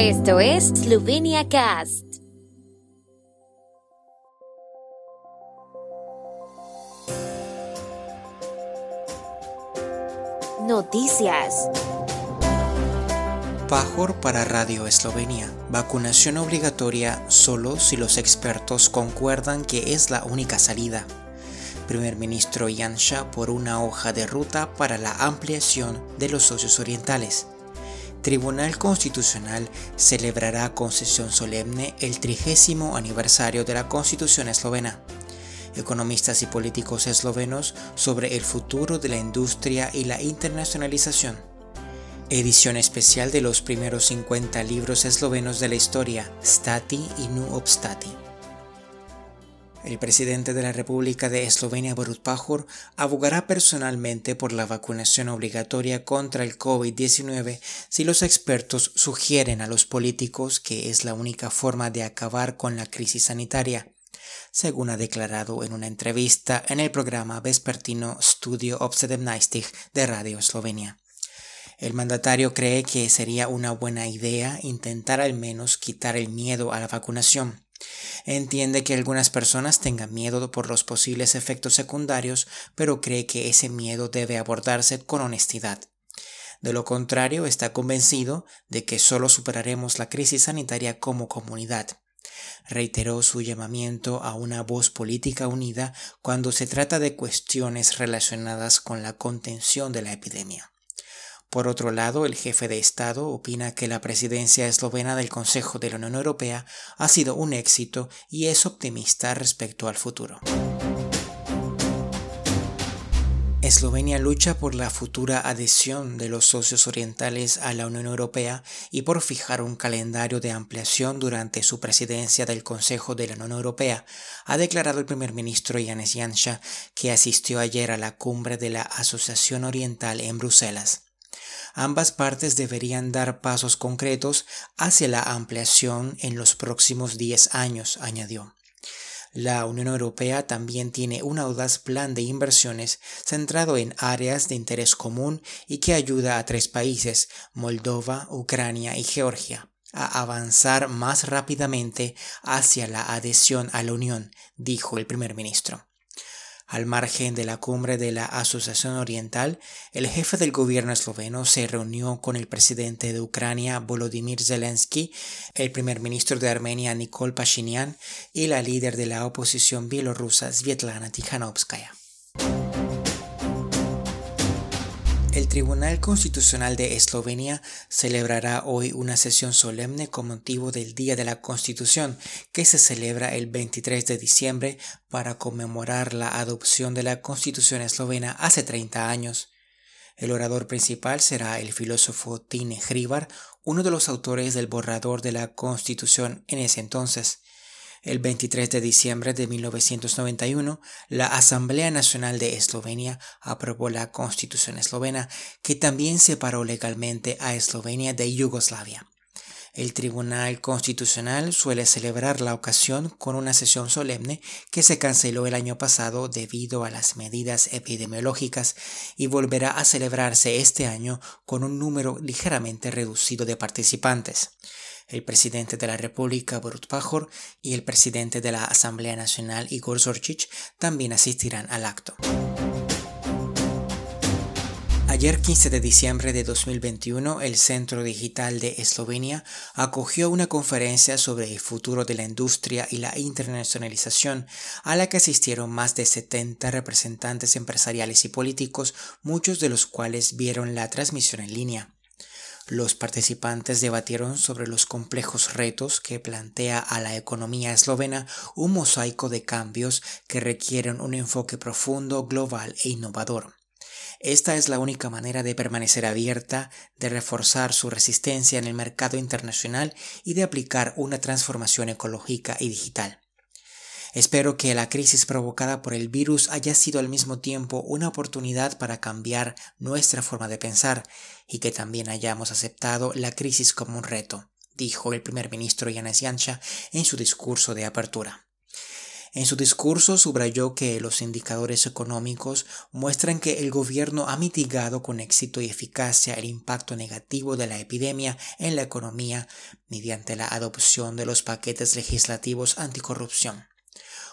Esto es Slovenia Cast. Noticias. Pajor para Radio Eslovenia. Vacunación obligatoria solo si los expertos concuerdan que es la única salida. Primer ministro Janša por una hoja de ruta para la ampliación de los socios orientales. Tribunal Constitucional celebrará con sesión solemne el trigésimo aniversario de la Constitución eslovena. Economistas y políticos eslovenos sobre el futuro de la industria y la internacionalización. Edición especial de los primeros 50 libros eslovenos de la historia, Stati y Nu Obstati. El presidente de la República de Eslovenia, Borut Pajor, abogará personalmente por la vacunación obligatoria contra el COVID-19 si los expertos sugieren a los políticos que es la única forma de acabar con la crisis sanitaria, según ha declarado en una entrevista en el programa vespertino Studio Obsedemnaistig de Radio Eslovenia. El mandatario cree que sería una buena idea intentar al menos quitar el miedo a la vacunación. Entiende que algunas personas tengan miedo por los posibles efectos secundarios, pero cree que ese miedo debe abordarse con honestidad. De lo contrario, está convencido de que solo superaremos la crisis sanitaria como comunidad. Reiteró su llamamiento a una voz política unida cuando se trata de cuestiones relacionadas con la contención de la epidemia. Por otro lado, el jefe de Estado opina que la presidencia eslovena del Consejo de la Unión Europea ha sido un éxito y es optimista respecto al futuro. Eslovenia lucha por la futura adhesión de los socios orientales a la Unión Europea y por fijar un calendario de ampliación durante su presidencia del Consejo de la Unión Europea, ha declarado el primer ministro Yanis Janša, que asistió ayer a la cumbre de la Asociación Oriental en Bruselas. Ambas partes deberían dar pasos concretos hacia la ampliación en los próximos 10 años, añadió. La Unión Europea también tiene un audaz plan de inversiones centrado en áreas de interés común y que ayuda a tres países, Moldova, Ucrania y Georgia, a avanzar más rápidamente hacia la adhesión a la Unión, dijo el primer ministro. Al margen de la cumbre de la Asociación Oriental, el jefe del gobierno esloveno se reunió con el presidente de Ucrania Volodymyr Zelensky, el primer ministro de Armenia Nikol Pashinyan y la líder de la oposición bielorrusa Svetlana Tikhanovskaya. El Tribunal Constitucional de Eslovenia celebrará hoy una sesión solemne con motivo del Día de la Constitución, que se celebra el 23 de diciembre para conmemorar la adopción de la Constitución eslovena hace 30 años. El orador principal será el filósofo Tine Hribar, uno de los autores del borrador de la Constitución en ese entonces. El 23 de diciembre de 1991, la Asamblea Nacional de Eslovenia aprobó la Constitución eslovena, que también separó legalmente a Eslovenia de Yugoslavia. El Tribunal Constitucional suele celebrar la ocasión con una sesión solemne que se canceló el año pasado debido a las medidas epidemiológicas y volverá a celebrarse este año con un número ligeramente reducido de participantes el presidente de la República Borut Pajor y el presidente de la Asamblea Nacional Igor Zorchich también asistirán al acto. Ayer 15 de diciembre de 2021, el Centro Digital de Eslovenia acogió una conferencia sobre el futuro de la industria y la internacionalización, a la que asistieron más de 70 representantes empresariales y políticos, muchos de los cuales vieron la transmisión en línea. Los participantes debatieron sobre los complejos retos que plantea a la economía eslovena un mosaico de cambios que requieren un enfoque profundo, global e innovador. Esta es la única manera de permanecer abierta, de reforzar su resistencia en el mercado internacional y de aplicar una transformación ecológica y digital. Espero que la crisis provocada por el virus haya sido al mismo tiempo una oportunidad para cambiar nuestra forma de pensar y que también hayamos aceptado la crisis como un reto, dijo el primer ministro Yanis Yansha en su discurso de apertura. En su discurso subrayó que los indicadores económicos muestran que el gobierno ha mitigado con éxito y eficacia el impacto negativo de la epidemia en la economía mediante la adopción de los paquetes legislativos anticorrupción.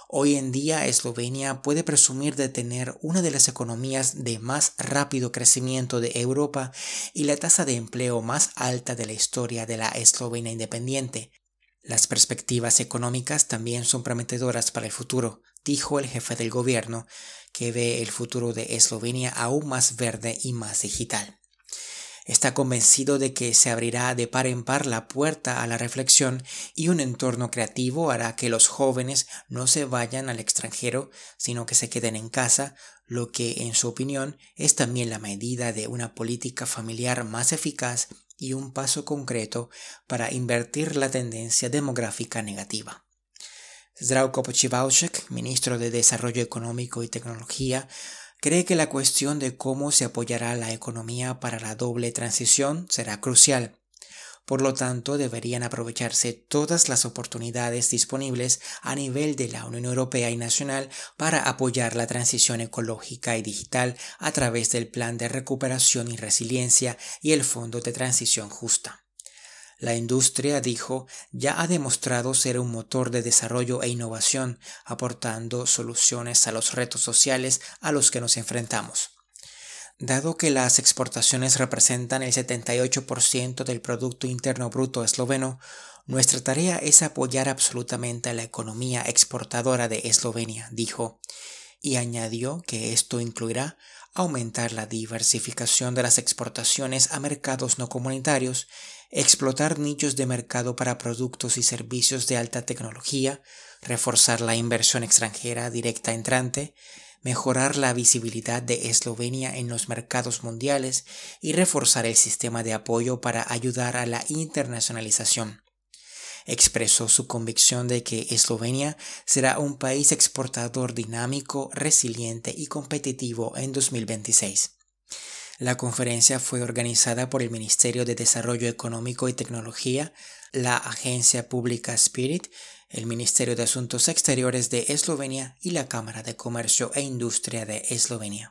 Hoy en día Eslovenia puede presumir de tener una de las economías de más rápido crecimiento de Europa y la tasa de empleo más alta de la historia de la Eslovenia independiente, las perspectivas económicas también son prometedoras para el futuro, dijo el jefe del gobierno, que ve el futuro de Eslovenia aún más verde y más digital. Está convencido de que se abrirá de par en par la puerta a la reflexión y un entorno creativo hará que los jóvenes no se vayan al extranjero, sino que se queden en casa, lo que, en su opinión, es también la medida de una política familiar más eficaz y un paso concreto para invertir la tendencia demográfica negativa. Zdravko Pochivauchek, ministro de Desarrollo Económico y Tecnología, cree que la cuestión de cómo se apoyará la economía para la doble transición será crucial. Por lo tanto, deberían aprovecharse todas las oportunidades disponibles a nivel de la Unión Europea y nacional para apoyar la transición ecológica y digital a través del Plan de Recuperación y Resiliencia y el Fondo de Transición Justa. La industria, dijo, ya ha demostrado ser un motor de desarrollo e innovación, aportando soluciones a los retos sociales a los que nos enfrentamos. Dado que las exportaciones representan el 78% del Producto Interno Bruto esloveno, nuestra tarea es apoyar absolutamente a la economía exportadora de Eslovenia, dijo, y añadió que esto incluirá aumentar la diversificación de las exportaciones a mercados no comunitarios, explotar nichos de mercado para productos y servicios de alta tecnología, reforzar la inversión extranjera directa entrante, mejorar la visibilidad de Eslovenia en los mercados mundiales y reforzar el sistema de apoyo para ayudar a la internacionalización. Expresó su convicción de que Eslovenia será un país exportador dinámico, resiliente y competitivo en 2026. La conferencia fue organizada por el Ministerio de Desarrollo Económico y Tecnología, la agencia pública Spirit el Ministerio de Asuntos Exteriores de Eslovenia y la Cámara de Comercio e Industria de Eslovenia.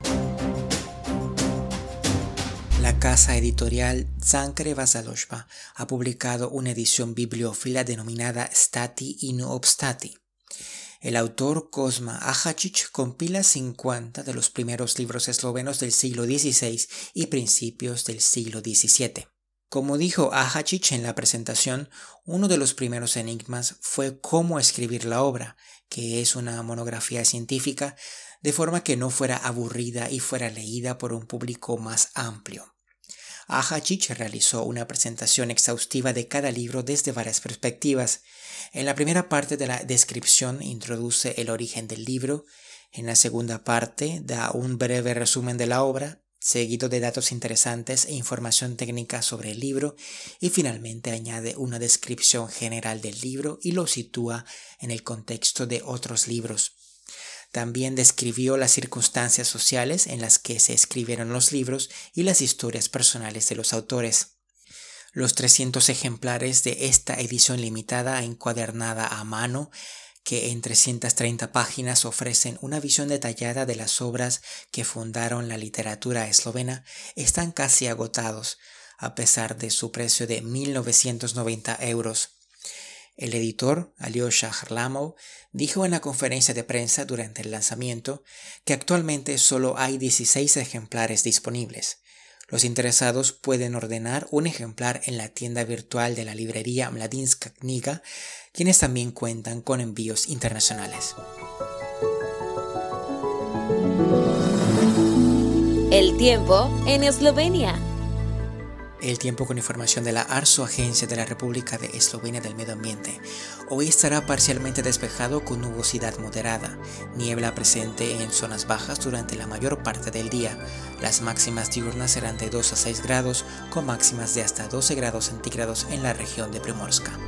La casa editorial Zankre Vasalospa ha publicado una edición bibliófila denominada Stati in Obstati. El autor Cosma Ajacic compila 50 de los primeros libros eslovenos del siglo XVI y principios del siglo XVII. Como dijo Ahacic en la presentación, uno de los primeros enigmas fue cómo escribir la obra, que es una monografía científica, de forma que no fuera aburrida y fuera leída por un público más amplio. Ahacic realizó una presentación exhaustiva de cada libro desde varias perspectivas. En la primera parte de la descripción introduce el origen del libro, en la segunda parte da un breve resumen de la obra, seguido de datos interesantes e información técnica sobre el libro y finalmente añade una descripción general del libro y lo sitúa en el contexto de otros libros. También describió las circunstancias sociales en las que se escribieron los libros y las historias personales de los autores. Los 300 ejemplares de esta edición limitada encuadernada a mano que en 330 páginas ofrecen una visión detallada de las obras que fundaron la literatura eslovena, están casi agotados, a pesar de su precio de 1.990 euros. El editor, Alyosha Harlamov, dijo en la conferencia de prensa durante el lanzamiento que actualmente solo hay 16 ejemplares disponibles. Los interesados pueden ordenar un ejemplar en la tienda virtual de la librería Mladinska Kniga, quienes también cuentan con envíos internacionales. El tiempo en Eslovenia. El tiempo con información de la ARSO, Agencia de la República de Eslovenia del Medio Ambiente. Hoy estará parcialmente despejado con nubosidad moderada, niebla presente en zonas bajas durante la mayor parte del día. Las máximas diurnas serán de 2 a 6 grados, con máximas de hasta 12 grados centígrados en la región de Primorska.